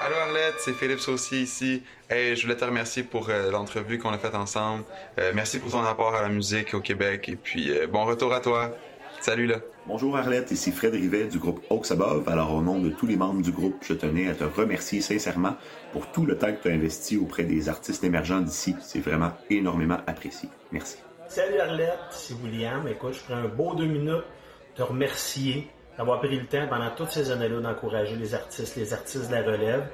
Speaker 42: Allô Arlette, c'est Philippe Saucier ici. Hey, je voulais te remercier pour euh, l'entrevue qu'on a faite ensemble. Euh, merci pour ton apport à la musique au Québec et puis euh, bon retour à toi. Salut là.
Speaker 43: Bonjour Arlette, ici Fred Rivet du groupe Oaks Above. Alors au nom de tous les membres du groupe, je tenais à te remercier sincèrement pour tout le temps que tu as investi auprès des artistes émergents d'ici. C'est vraiment énormément apprécié. Merci.
Speaker 44: Salut Arlette, c'est William. Écoute, je prends un beau deux minutes te remercier d'avoir pris le temps pendant toutes ces années-là d'encourager les artistes, les artistes de la relève.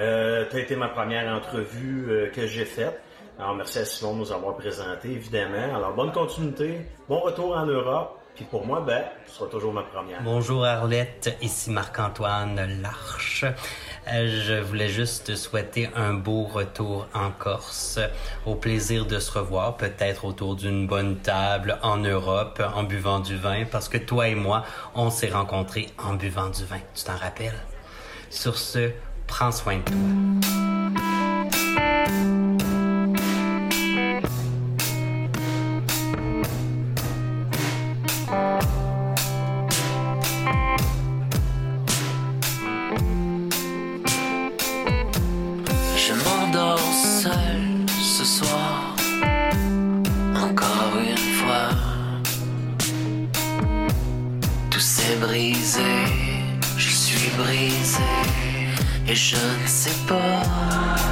Speaker 44: Euh, tu as été ma première entrevue euh, que j'ai faite. Alors merci à Simon de nous avoir présenté, évidemment. Alors bonne continuité, bon retour en Europe. Puis pour moi, ben, tu seras toujours ma première.
Speaker 45: Bonjour Arlette, ici Marc-Antoine Larche. Euh, Je voulais juste te souhaiter un beau retour en Corse. Au plaisir de se revoir, peut-être autour d'une bonne table en Europe, en buvant du vin, parce que toi et moi, on s'est rencontrés en buvant du vin. Tu t'en rappelles? Sur ce, prends soin de toi.
Speaker 18: Et je ne sais pas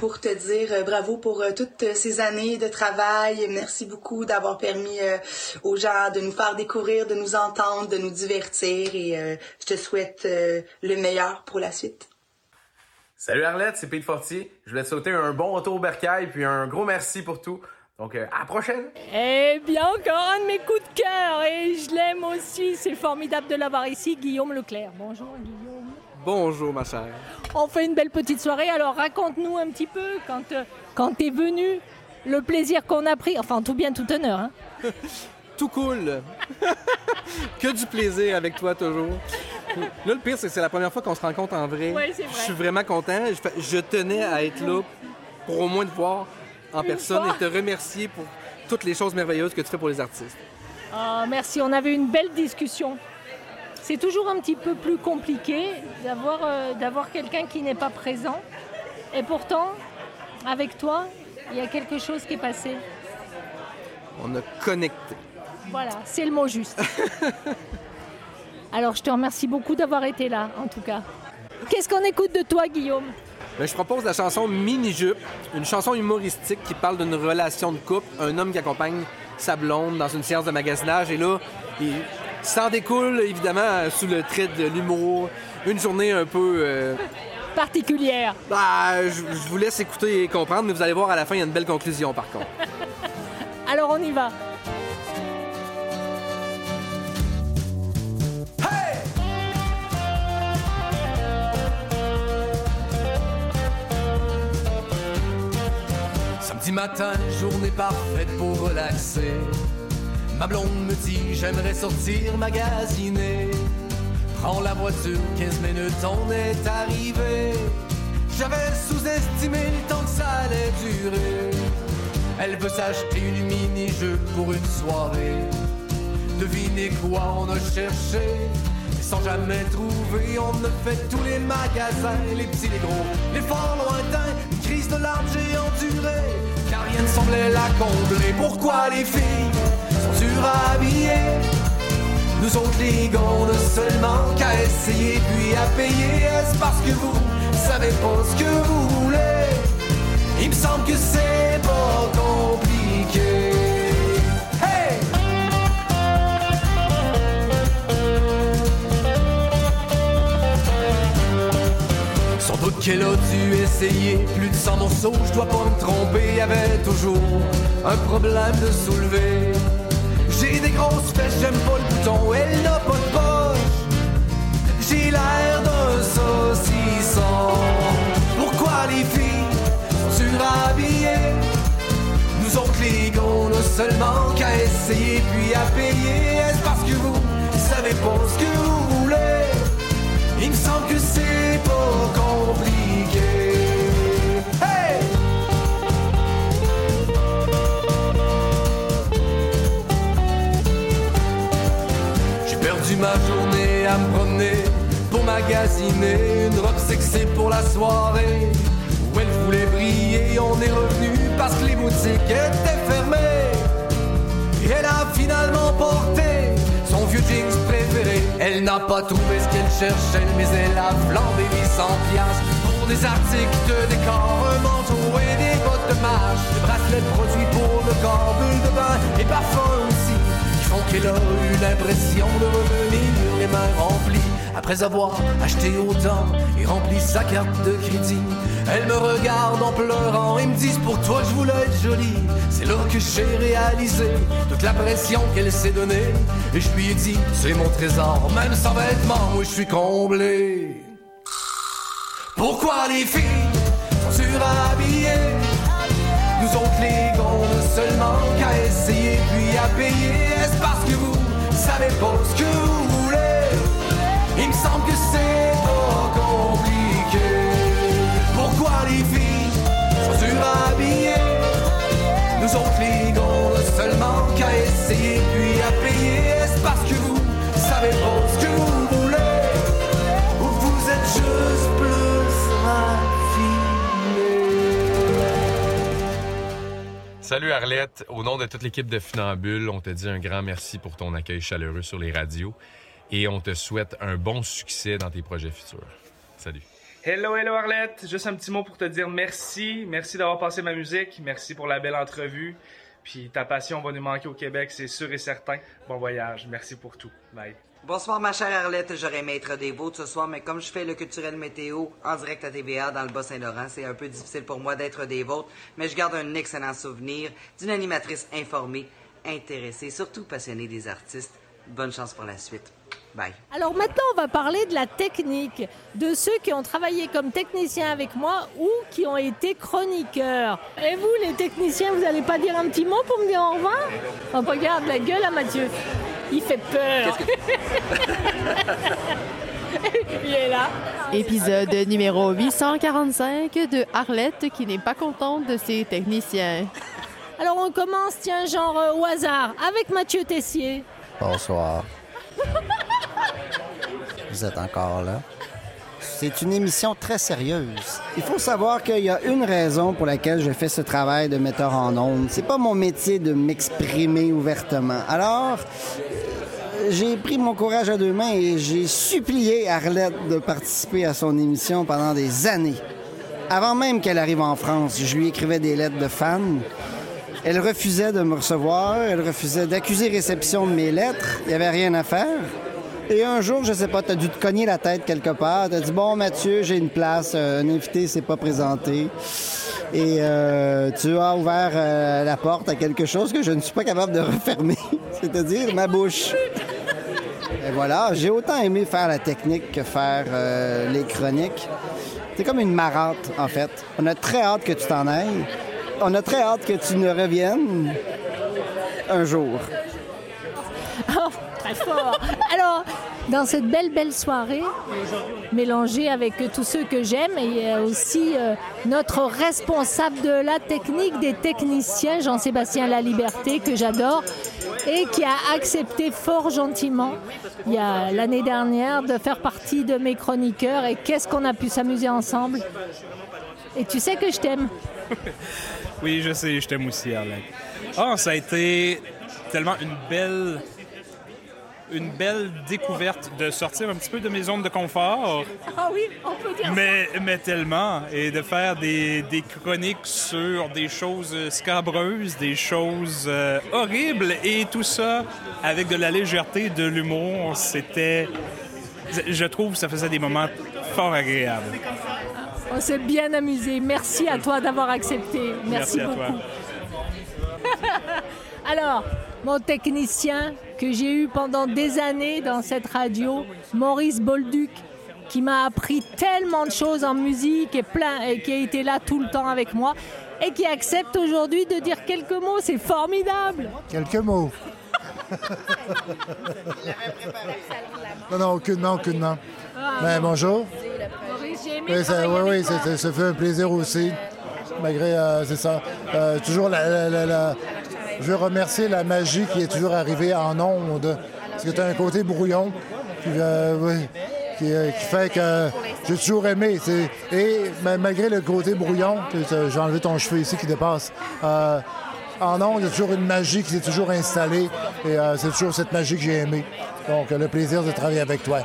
Speaker 18: pour
Speaker 25: te dire euh, bravo pour euh, toutes ces années de travail. Merci beaucoup d'avoir permis euh, aux gens de nous faire découvrir, de nous entendre, de nous divertir et je te souhaite le meilleur pour la suite.
Speaker 46: Salut Arlette, c'est Pete Fortier. Je voulais te souhaiter un bon retour au bercail puis un gros merci pour tout. Donc euh, à la prochaine.
Speaker 1: Eh bien, encore un de mes coups de cœur et je l'aime aussi. C'est formidable de l'avoir ici, Guillaume Leclerc. Bonjour, Guillaume.
Speaker 6: Bonjour, ma chère.
Speaker 1: On fait une belle petite soirée. Alors, raconte-nous un petit peu quand, euh, quand t'es venu, le plaisir qu'on a pris. Enfin, tout bien, tout honneur. Hein.
Speaker 6: Tout cool. que du plaisir avec toi toujours. Là, le pire, c'est que c'est la première fois qu'on se rencontre en vrai.
Speaker 1: Ouais, c'est vrai.
Speaker 6: Je suis vraiment content. Je, tenais à être là pour au moins te voir en
Speaker 1: Une
Speaker 6: personne
Speaker 1: fois.
Speaker 6: et te remercier pour toutes les choses merveilleuses que tu fais pour les artistes.
Speaker 1: Ah, merci, on avait une belle discussion. C'est toujours un petit peu plus compliqué d'avoir euh, d'avoir quelqu'un qui n'est pas présent. Et pourtant, avec toi, il y a quelque chose qui est passé.
Speaker 6: On a connecté.
Speaker 1: Voilà, c'est le mot juste. Alors, je te remercie beaucoup d'avoir été là, en tout cas. Qu'est-ce qu'on écoute de toi, Guillaume?
Speaker 6: Ben, je propose la chanson Mini Jupe, une chanson humoristique qui parle d'une relation de couple, un homme qui accompagne sa blonde dans une séance de magasinage et là, il s'en découle évidemment sous le trait de l'humour, une journée un peu euh,
Speaker 1: Particulière.
Speaker 6: bah, je, je vous laisse écouter et comprendre, mais vous allez voir à la fin, il y a une belle conclusion par contre.
Speaker 1: Alors, on y va.
Speaker 18: Samedi matin, journée parfaite pour relaxer.
Speaker 6: Ma blonde me dit j'aimerais sortir magasiner. Prends la voiture, 15 minutes, on est arrivé. J'avais sous-estimé le temps que ça allait durer. Elle veut s'acheter une mini-jeu pour une soirée. Devinez quoi on a cherché? Sans jamais trouver. On a fait tous les magasins, les petits, les gros, les forts lointains. Une crise de larmes j'ai enduré, car rien ne semblait la combler. Pourquoi les filles Nous autres les seulement qu'à essayer puis à payer. Est-ce parce que vous savez pas ce que vous voulez? Il me semble que c'est pas compliqué. Sans doute qu'elle a dû essayer plus de 100 morceaux, je dois pas me tromper, y avait toujours un problème de soulever. Grosses fesses, j'aime pas le bouton, elle n'a pas de poche. J'ai l'air d'un saucisson. Pourquoi les filles sont surhabillées? Nous autres les gars, on a seulement qu'à essayer puis à payer. Est-ce parce que vous savez pas ce que vous voulez? Il me semble que c'est pas compliqué. Ma journée à me promener pour magasiner une robe sexy pour la soirée où elle voulait briller. On est revenu parce que les boutiques étaient fermées. Et elle a finalement porté son vieux jeans préféré. Elle n'a pas trouvé ce qu'elle cherchait, mais elle a flambé 800 piastres pour des articles de décor, un manteau et des bottes de marche, des bracelets de produits pour le corps, bulles de bain et parfums aussi, qu'elle a eu l'impression de revenir les mains remplies. Après avoir acheté autant et rempli sa carte de crédit, elle me regarde en pleurant et me dit pour toi je voulais être jolie. C'est là que j'ai réalisé toute la pression qu'elle s'est donnée. Et je lui ai dit C'est mon trésor, même sans vêtements, moi je suis comblé. Pourquoi les filles sont surhabillées? Nous autres les a seulement qu'à essayer puis à payer. Est-ce parce que vous savez pas ce que vous voulez? Il me semble que c'est pas compliqué. Pourquoi les filles sont surhabillées? Nous autres les gars, seulement qu'à essayer
Speaker 47: Salut Arlette, au nom de toute l'équipe de Funambule, on te dit un grand merci pour ton accueil chaleureux sur les radios et on te souhaite un bon succès dans tes projets futurs. Salut.
Speaker 48: Hello, hello Arlette. Juste un petit mot pour te dire merci. Merci d'avoir passé ma musique. Merci pour la belle entrevue. Puis ta passion va nous manquer au Québec, c'est sûr et certain. Bon voyage. Merci pour tout. Bye.
Speaker 49: Bonsoir ma chère Arlette, j'aurais aimé être des vôtres ce soir, mais comme je fais le culturel météo en direct à TVA dans le Bas-Saint-Laurent, c'est un peu difficile pour moi d'être des vôtres, mais je garde un excellent souvenir d'une animatrice informée, intéressée, surtout passionnée des artistes. Bonne chance pour la suite. Bye.
Speaker 1: Alors maintenant, on va parler de la technique, de ceux qui ont travaillé comme techniciens avec moi ou qui ont été chroniqueurs. Et vous, les techniciens, vous n'allez pas dire un petit mot pour me dire au revoir? Oh, Regarde la gueule à Mathieu. Il fait peur. Il est là.
Speaker 50: Épisode numéro 845 de Arlette qui n'est pas contente de ses techniciens.
Speaker 1: Alors on commence, tiens, genre euh, au hasard, avec Mathieu Tessier.
Speaker 51: Bonsoir. Vous êtes encore là? C'est une émission très sérieuse. Il faut savoir qu'il y a une raison pour laquelle je fais ce travail de metteur en ondes. C'est pas mon métier de m'exprimer ouvertement. Alors, j'ai pris mon courage à deux mains et j'ai supplié Arlette de participer à son émission pendant des années. Avant même qu'elle arrive en France, je lui écrivais des lettres de fans. Elle refusait de me recevoir, elle refusait d'accuser réception de mes lettres. Il n'y avait rien à faire. Et un jour, je sais pas, t'as dû te cogner la tête quelque part. T'as dit bon Mathieu, j'ai une place, euh, un invité s'est pas présenté. Et euh, tu as ouvert euh, la porte à quelque chose que je ne suis pas capable de refermer, c'est-à-dire ma bouche. Et voilà, j'ai autant aimé faire la technique que faire euh, les chroniques. C'est comme une marâtre, en fait. On a très hâte que tu t'en ailles. On a très hâte que tu ne reviennes un jour.
Speaker 1: Oh. Alors, dans cette belle, belle soirée, mélangée avec tous ceux que j'aime, il y a aussi euh, notre responsable de la technique des techniciens, Jean-Sébastien Laliberté, que j'adore, et qui a accepté fort gentiment, il y a l'année dernière, de faire partie de mes chroniqueurs. Et qu'est-ce qu'on a pu s'amuser ensemble? Et tu sais que je t'aime.
Speaker 52: Oui, je sais, je t'aime aussi, Arlette. Ah, ça a été tellement une belle une belle découverte de sortir un petit peu de mes zones de confort.
Speaker 1: Ah oui, on peut dire
Speaker 52: Mais, mais tellement. Et de faire des, des chroniques sur des choses scabreuses, des choses euh, horribles, et tout ça avec de la légèreté, de l'humour. C'était. Je trouve que ça faisait des moments fort agréables.
Speaker 1: On s'est bien amusé. Merci à toi d'avoir accepté. Merci,
Speaker 52: Merci à
Speaker 1: beaucoup.
Speaker 52: toi.
Speaker 1: Alors, mon technicien que j'ai eu pendant des années dans cette radio, Maurice Bolduc, qui m'a appris tellement de choses en musique et, plein, et qui a été là tout le temps avec moi et qui accepte aujourd'hui de dire quelques mots. C'est formidable.
Speaker 53: Quelques mots. non, non, aucunement, aucunement. Mais bonjour.
Speaker 1: Maurice, j'ai aimé
Speaker 53: Oui, ça, oui, oui, c'est- ça fait un plaisir aussi. Malgré, euh, c'est ça. Euh, toujours la, la- la- la- Je veux remercier la magie qui est toujours arrivée en ondes. Parce que tu as un côté brouillon qui, euh, euh, qui fait que j'ai toujours aimé. Et ma- malgré le côté brouillon, j'ai enlevé ton cheveu ici qui dépasse. euh, en ondes, il y a toujours une magie qui s'est toujours installée. Et c'est toujours cette magie que j'ai aimée. Donc, le plaisir de travailler avec toi.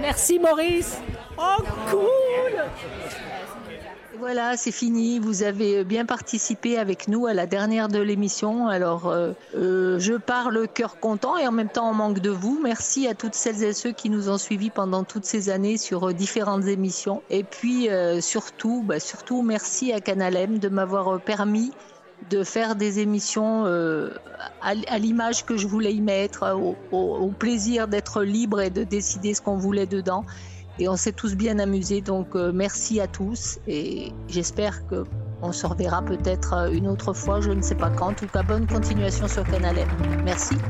Speaker 1: Merci Maurice. Oh, cool. Voilà, c'est fini. Vous avez bien participé avec nous à la dernière de l'émission. Alors, euh, euh, je pars le cœur content et en même temps en manque de vous. Merci à toutes celles et ceux qui nous ont suivis pendant toutes ces années sur euh, différentes émissions. Et puis, euh, surtout, bah, surtout, merci à Canal de m'avoir euh, permis de faire des émissions euh, à, l'image que je voulais y mettre, euh, au plaisir d'être libre et de décider ce qu'on voulait dedans. Et on s'est tous bien amusés, donc euh, merci à tous et j'espère que on se reverra peut-être euh, une autre fois, je ne sais pas quand. En tout cas, bonne continuation sur Canal M. Merci.